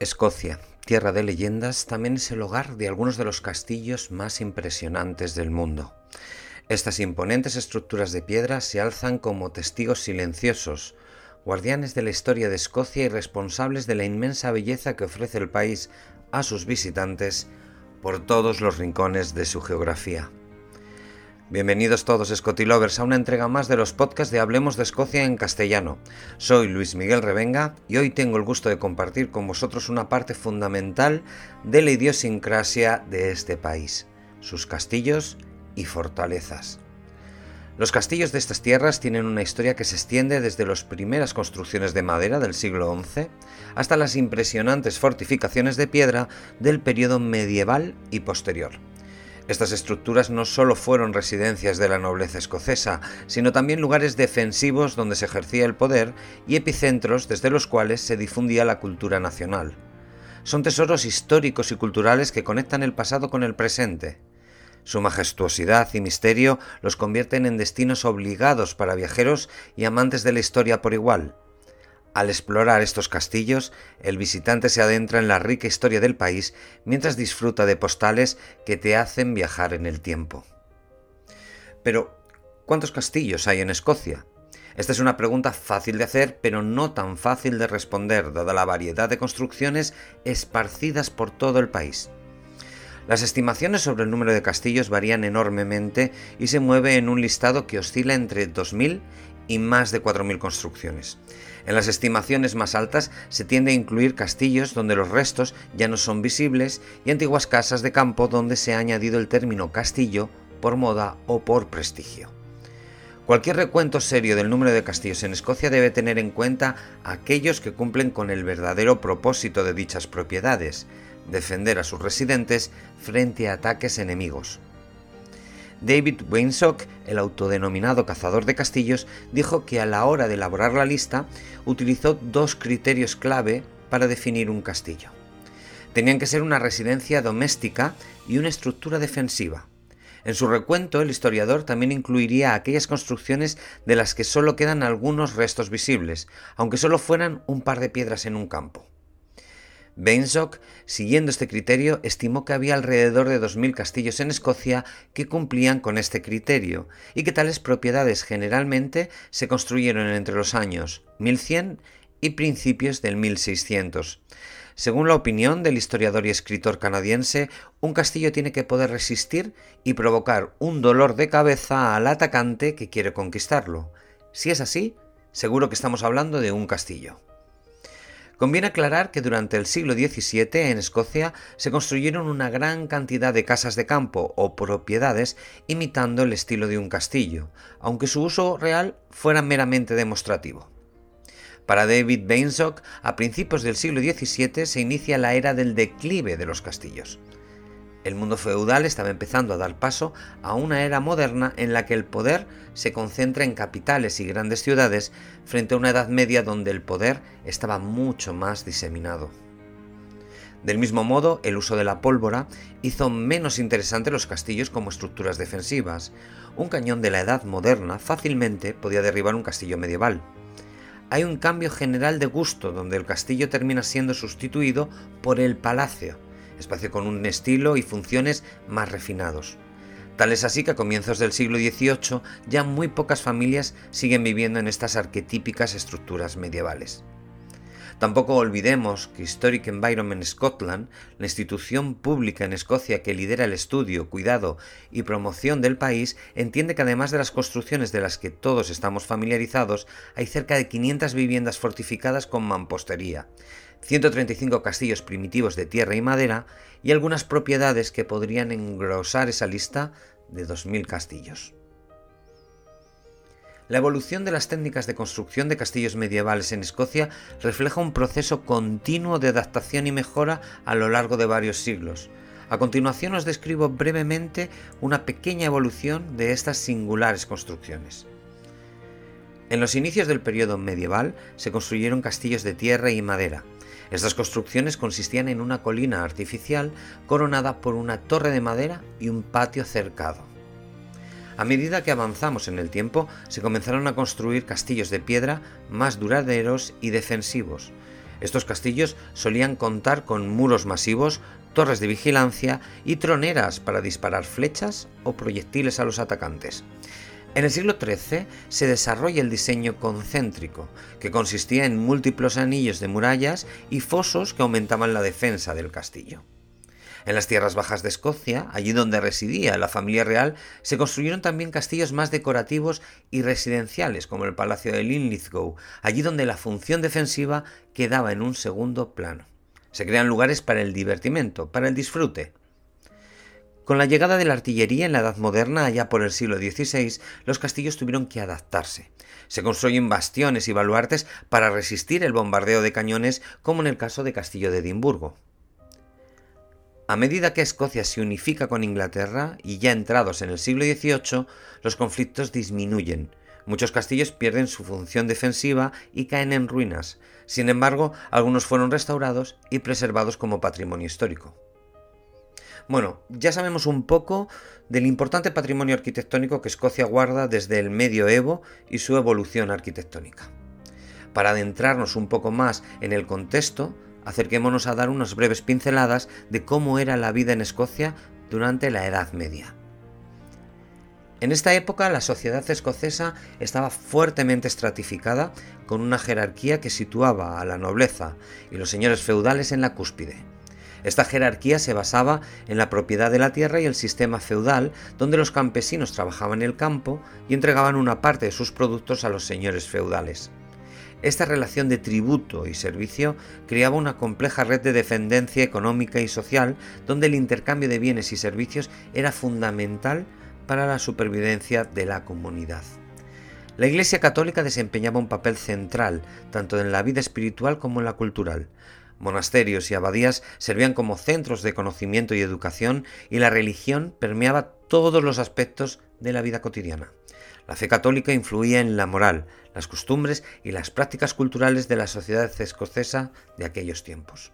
Escocia, tierra de leyendas, también es el hogar de algunos de los castillos más impresionantes del mundo. Estas imponentes estructuras de piedra se alzan como testigos silenciosos, guardianes de la historia de Escocia y responsables de la inmensa belleza que ofrece el país a sus visitantes por todos los rincones de su geografía. Bienvenidos todos Scotilovers a una entrega más de los podcasts de Hablemos de Escocia en castellano. Soy Luis Miguel Revenga y hoy tengo el gusto de compartir con vosotros una parte fundamental de la idiosincrasia de este país, sus castillos y fortalezas. Los castillos de estas tierras tienen una historia que se extiende desde las primeras construcciones de madera del siglo XI hasta las impresionantes fortificaciones de piedra del periodo medieval y posterior. Estas estructuras no solo fueron residencias de la nobleza escocesa, sino también lugares defensivos donde se ejercía el poder y epicentros desde los cuales se difundía la cultura nacional. Son tesoros históricos y culturales que conectan el pasado con el presente. Su majestuosidad y misterio los convierten en destinos obligados para viajeros y amantes de la historia por igual. Al explorar estos castillos, el visitante se adentra en la rica historia del país mientras disfruta de postales que te hacen viajar en el tiempo. Pero, ¿cuántos castillos hay en Escocia? Esta es una pregunta fácil de hacer, pero no tan fácil de responder, dada la variedad de construcciones esparcidas por todo el país. Las estimaciones sobre el número de castillos varían enormemente y se mueve en un listado que oscila entre 2.000 y más de 4.000 construcciones. En las estimaciones más altas se tiende a incluir castillos donde los restos ya no son visibles y antiguas casas de campo donde se ha añadido el término castillo por moda o por prestigio. Cualquier recuento serio del número de castillos en Escocia debe tener en cuenta aquellos que cumplen con el verdadero propósito de dichas propiedades, defender a sus residentes frente a ataques enemigos. David Weinsock, el autodenominado cazador de castillos, dijo que a la hora de elaborar la lista utilizó dos criterios clave para definir un castillo. Tenían que ser una residencia doméstica y una estructura defensiva. En su recuento, el historiador también incluiría aquellas construcciones de las que solo quedan algunos restos visibles, aunque solo fueran un par de piedras en un campo. Beinsock, siguiendo este criterio, estimó que había alrededor de 2.000 castillos en Escocia que cumplían con este criterio y que tales propiedades generalmente se construyeron entre los años 1100 y principios del 1600. Según la opinión del historiador y escritor canadiense, un castillo tiene que poder resistir y provocar un dolor de cabeza al atacante que quiere conquistarlo. Si es así, seguro que estamos hablando de un castillo. Conviene aclarar que durante el siglo XVII en Escocia se construyeron una gran cantidad de casas de campo o propiedades imitando el estilo de un castillo, aunque su uso real fuera meramente demostrativo. Para David Bainsock, a principios del siglo XVII se inicia la era del declive de los castillos. El mundo feudal estaba empezando a dar paso a una era moderna en la que el poder se concentra en capitales y grandes ciudades frente a una Edad Media donde el poder estaba mucho más diseminado. Del mismo modo, el uso de la pólvora hizo menos interesantes los castillos como estructuras defensivas. Un cañón de la Edad moderna fácilmente podía derribar un castillo medieval. Hay un cambio general de gusto donde el castillo termina siendo sustituido por el palacio, espacio con un estilo y funciones más refinados. Tal es así que a comienzos del siglo XVIII ya muy pocas familias siguen viviendo en estas arquetípicas estructuras medievales. Tampoco olvidemos que Historic Environment Scotland, la institución pública en Escocia que lidera el estudio, cuidado y promoción del país, entiende que además de las construcciones de las que todos estamos familiarizados, hay cerca de 500 viviendas fortificadas con mampostería, 135 castillos primitivos de tierra y madera y algunas propiedades que podrían engrosar esa lista de 2.000 castillos. La evolución de las técnicas de construcción de castillos medievales en Escocia refleja un proceso continuo de adaptación y mejora a lo largo de varios siglos. A continuación os describo brevemente una pequeña evolución de estas singulares construcciones. En los inicios del periodo medieval se construyeron castillos de tierra y madera. Estas construcciones consistían en una colina artificial coronada por una torre de madera y un patio cercado. A medida que avanzamos en el tiempo, se comenzaron a construir castillos de piedra más duraderos y defensivos. Estos castillos solían contar con muros masivos, torres de vigilancia y troneras para disparar flechas o proyectiles a los atacantes. En el siglo XIII se desarrolla el diseño concéntrico, que consistía en múltiples anillos de murallas y fosos que aumentaban la defensa del castillo. En las tierras bajas de Escocia, allí donde residía la familia real, se construyeron también castillos más decorativos y residenciales, como el Palacio de Linlithgow, allí donde la función defensiva quedaba en un segundo plano. Se crean lugares para el divertimento, para el disfrute. Con la llegada de la artillería en la Edad Moderna, allá por el siglo XVI, los castillos tuvieron que adaptarse. Se construyen bastiones y baluartes para resistir el bombardeo de cañones, como en el caso de Castillo de Edimburgo. A medida que Escocia se unifica con Inglaterra, y ya entrados en el siglo XVIII, los conflictos disminuyen. Muchos castillos pierden su función defensiva y caen en ruinas. Sin embargo, algunos fueron restaurados y preservados como patrimonio histórico. Bueno, ya sabemos un poco del importante patrimonio arquitectónico que Escocia guarda desde el medioevo y su evolución arquitectónica. Para adentrarnos un poco más en el contexto, acerquémonos a dar unas breves pinceladas de cómo era la vida en Escocia durante la Edad Media. En esta época la sociedad escocesa estaba fuertemente estratificada con una jerarquía que situaba a la nobleza y los señores feudales en la cúspide. Esta jerarquía se basaba en la propiedad de la tierra y el sistema feudal, donde los campesinos trabajaban el campo y entregaban una parte de sus productos a los señores feudales. Esta relación de tributo y servicio creaba una compleja red de dependencia económica y social donde el intercambio de bienes y servicios era fundamental para la supervivencia de la comunidad. La Iglesia Católica desempeñaba un papel central tanto en la vida espiritual como en la cultural. Monasterios y abadías servían como centros de conocimiento y educación y la religión permeaba todos los aspectos de la vida cotidiana. La fe católica influía en la moral, las costumbres y las prácticas culturales de la sociedad escocesa de aquellos tiempos.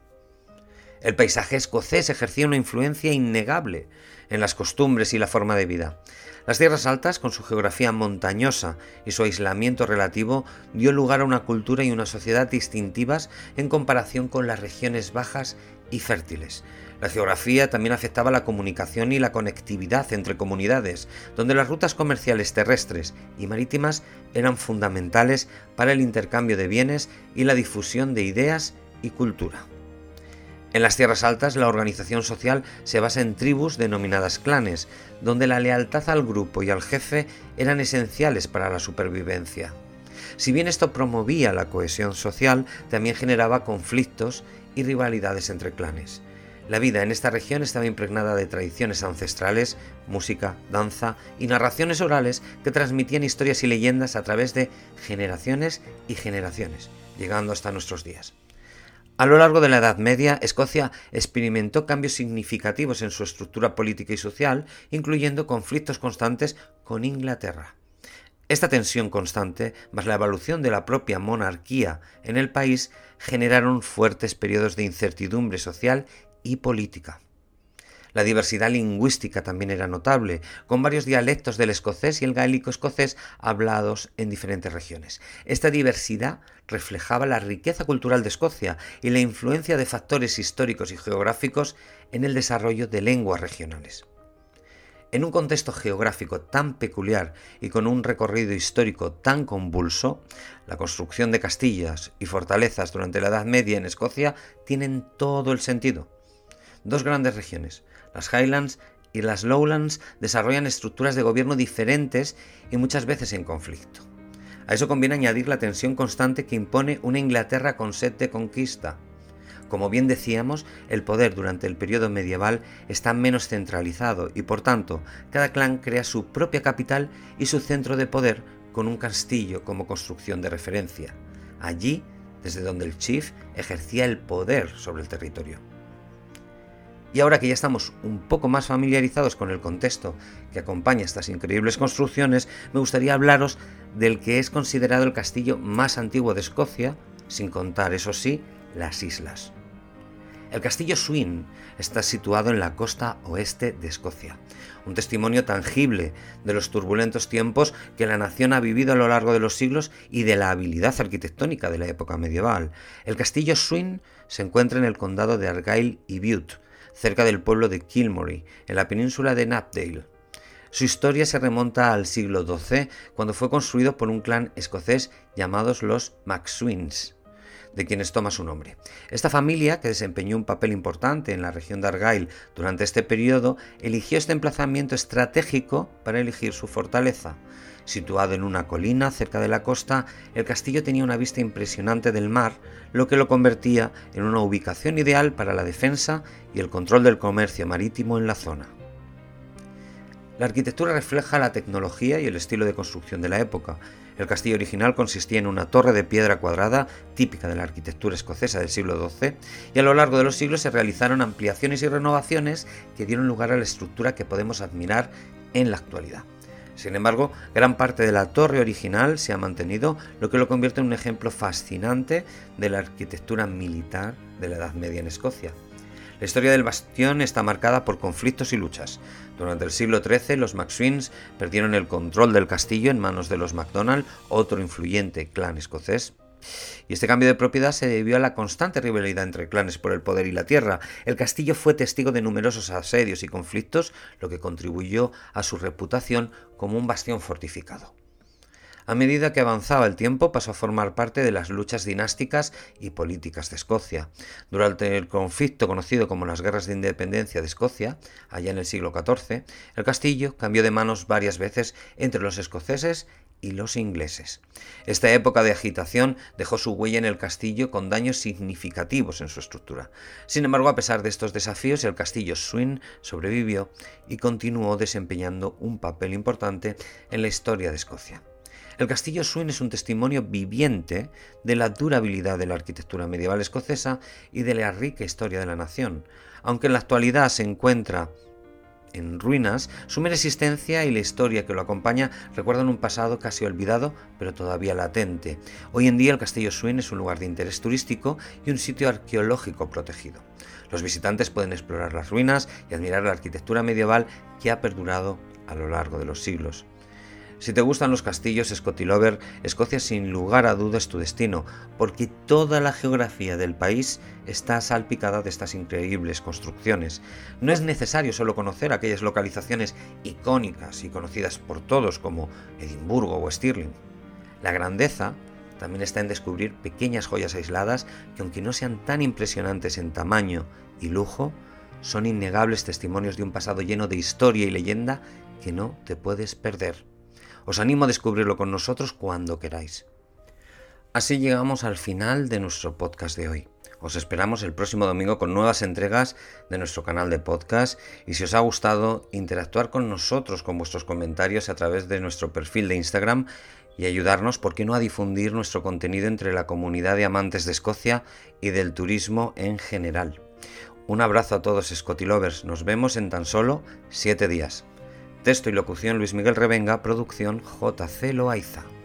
El paisaje escocés ejercía una influencia innegable en las costumbres y la forma de vida. Las tierras altas, con su geografía montañosa y su aislamiento relativo, dio lugar a una cultura y una sociedad distintivas en comparación con las regiones bajas y fértiles, la geografía también afectaba la comunicación y la conectividad entre comunidades, donde las rutas comerciales terrestres y marítimas eran fundamentales para el intercambio de bienes y la difusión de ideas y cultura. En las tierras altas la organización social se basa en tribus denominadas clanes, donde la lealtad al grupo y al jefe eran esenciales para la supervivencia. Si bien esto promovía la cohesión social, también generaba conflictos y rivalidades entre clanes. La vida en esta región estaba impregnada de tradiciones ancestrales, música, danza y narraciones orales que transmitían historias y leyendas a través de generaciones y generaciones, llegando hasta nuestros días. A lo largo de la Edad Media, Escocia experimentó cambios significativos en su estructura política y social, incluyendo conflictos constantes con Inglaterra. Esta tensión constante, más la evolución de la propia monarquía en el país, generaron fuertes periodos de incertidumbre social y política. La diversidad lingüística también era notable, con varios dialectos del escocés y el gaélico escocés hablados en diferentes regiones. Esta diversidad reflejaba la riqueza cultural de Escocia y la influencia de factores históricos y geográficos en el desarrollo de lenguas regionales. En un contexto geográfico tan peculiar y con un recorrido histórico tan convulso, la construcción de castillas y fortalezas durante la Edad Media en Escocia tienen todo el sentido. Dos grandes regiones, las Highlands y las Lowlands, desarrollan estructuras de gobierno diferentes y muchas veces en conflicto. A eso conviene añadir la tensión constante que impone una Inglaterra con sed de conquista. Como bien decíamos, el poder durante el periodo medieval está menos centralizado y por tanto cada clan crea su propia capital y su centro de poder con un castillo como construcción de referencia. Allí, desde donde el chief ejercía el poder sobre el territorio. Y ahora que ya estamos un poco más familiarizados con el contexto que acompaña estas increíbles construcciones, me gustaría hablaros del que es considerado el castillo más antiguo de Escocia, sin contar, eso sí, las islas. El castillo Swin está situado en la costa oeste de Escocia, un testimonio tangible de los turbulentos tiempos que la nación ha vivido a lo largo de los siglos y de la habilidad arquitectónica de la época medieval. El castillo Swin se encuentra en el condado de Argyll y Bute, cerca del pueblo de Kilmory, en la península de Knapdale. Su historia se remonta al siglo XII, cuando fue construido por un clan escocés llamados los MacSwins de quienes toma su nombre. Esta familia, que desempeñó un papel importante en la región de Argyll durante este periodo, eligió este emplazamiento estratégico para elegir su fortaleza. Situado en una colina cerca de la costa, el castillo tenía una vista impresionante del mar, lo que lo convertía en una ubicación ideal para la defensa y el control del comercio marítimo en la zona. La arquitectura refleja la tecnología y el estilo de construcción de la época, el castillo original consistía en una torre de piedra cuadrada típica de la arquitectura escocesa del siglo XII y a lo largo de los siglos se realizaron ampliaciones y renovaciones que dieron lugar a la estructura que podemos admirar en la actualidad. Sin embargo, gran parte de la torre original se ha mantenido, lo que lo convierte en un ejemplo fascinante de la arquitectura militar de la Edad Media en Escocia. La historia del bastión está marcada por conflictos y luchas. Durante el siglo XIII, los MacSwins perdieron el control del castillo en manos de los MacDonald, otro influyente clan escocés. Y este cambio de propiedad se debió a la constante rivalidad entre clanes por el poder y la tierra. El castillo fue testigo de numerosos asedios y conflictos, lo que contribuyó a su reputación como un bastión fortificado. A medida que avanzaba el tiempo pasó a formar parte de las luchas dinásticas y políticas de Escocia. Durante el conflicto conocido como las Guerras de Independencia de Escocia, allá en el siglo XIV, el castillo cambió de manos varias veces entre los escoceses y los ingleses. Esta época de agitación dejó su huella en el castillo con daños significativos en su estructura. Sin embargo, a pesar de estos desafíos, el castillo Swin sobrevivió y continuó desempeñando un papel importante en la historia de Escocia. El castillo Swin es un testimonio viviente de la durabilidad de la arquitectura medieval escocesa y de la rica historia de la nación. Aunque en la actualidad se encuentra en ruinas, su mera existencia y la historia que lo acompaña recuerdan un pasado casi olvidado, pero todavía latente. Hoy en día el Castillo Swin es un lugar de interés turístico y un sitio arqueológico protegido. Los visitantes pueden explorar las ruinas y admirar la arquitectura medieval que ha perdurado a lo largo de los siglos. Si te gustan los castillos Scotilover, Escocia sin lugar a dudas tu destino, porque toda la geografía del país está salpicada de estas increíbles construcciones. No es necesario solo conocer aquellas localizaciones icónicas y conocidas por todos como Edimburgo o Stirling. La grandeza también está en descubrir pequeñas joyas aisladas que aunque no sean tan impresionantes en tamaño y lujo, son innegables testimonios de un pasado lleno de historia y leyenda que no te puedes perder. Os animo a descubrirlo con nosotros cuando queráis. Así llegamos al final de nuestro podcast de hoy. Os esperamos el próximo domingo con nuevas entregas de nuestro canal de podcast y si os ha gustado interactuar con nosotros con vuestros comentarios a través de nuestro perfil de Instagram y ayudarnos, ¿por qué no?, a difundir nuestro contenido entre la comunidad de amantes de Escocia y del turismo en general. Un abrazo a todos Scotilovers, nos vemos en tan solo siete días. Texto y locución Luis Miguel Revenga, producción JC Loaiza.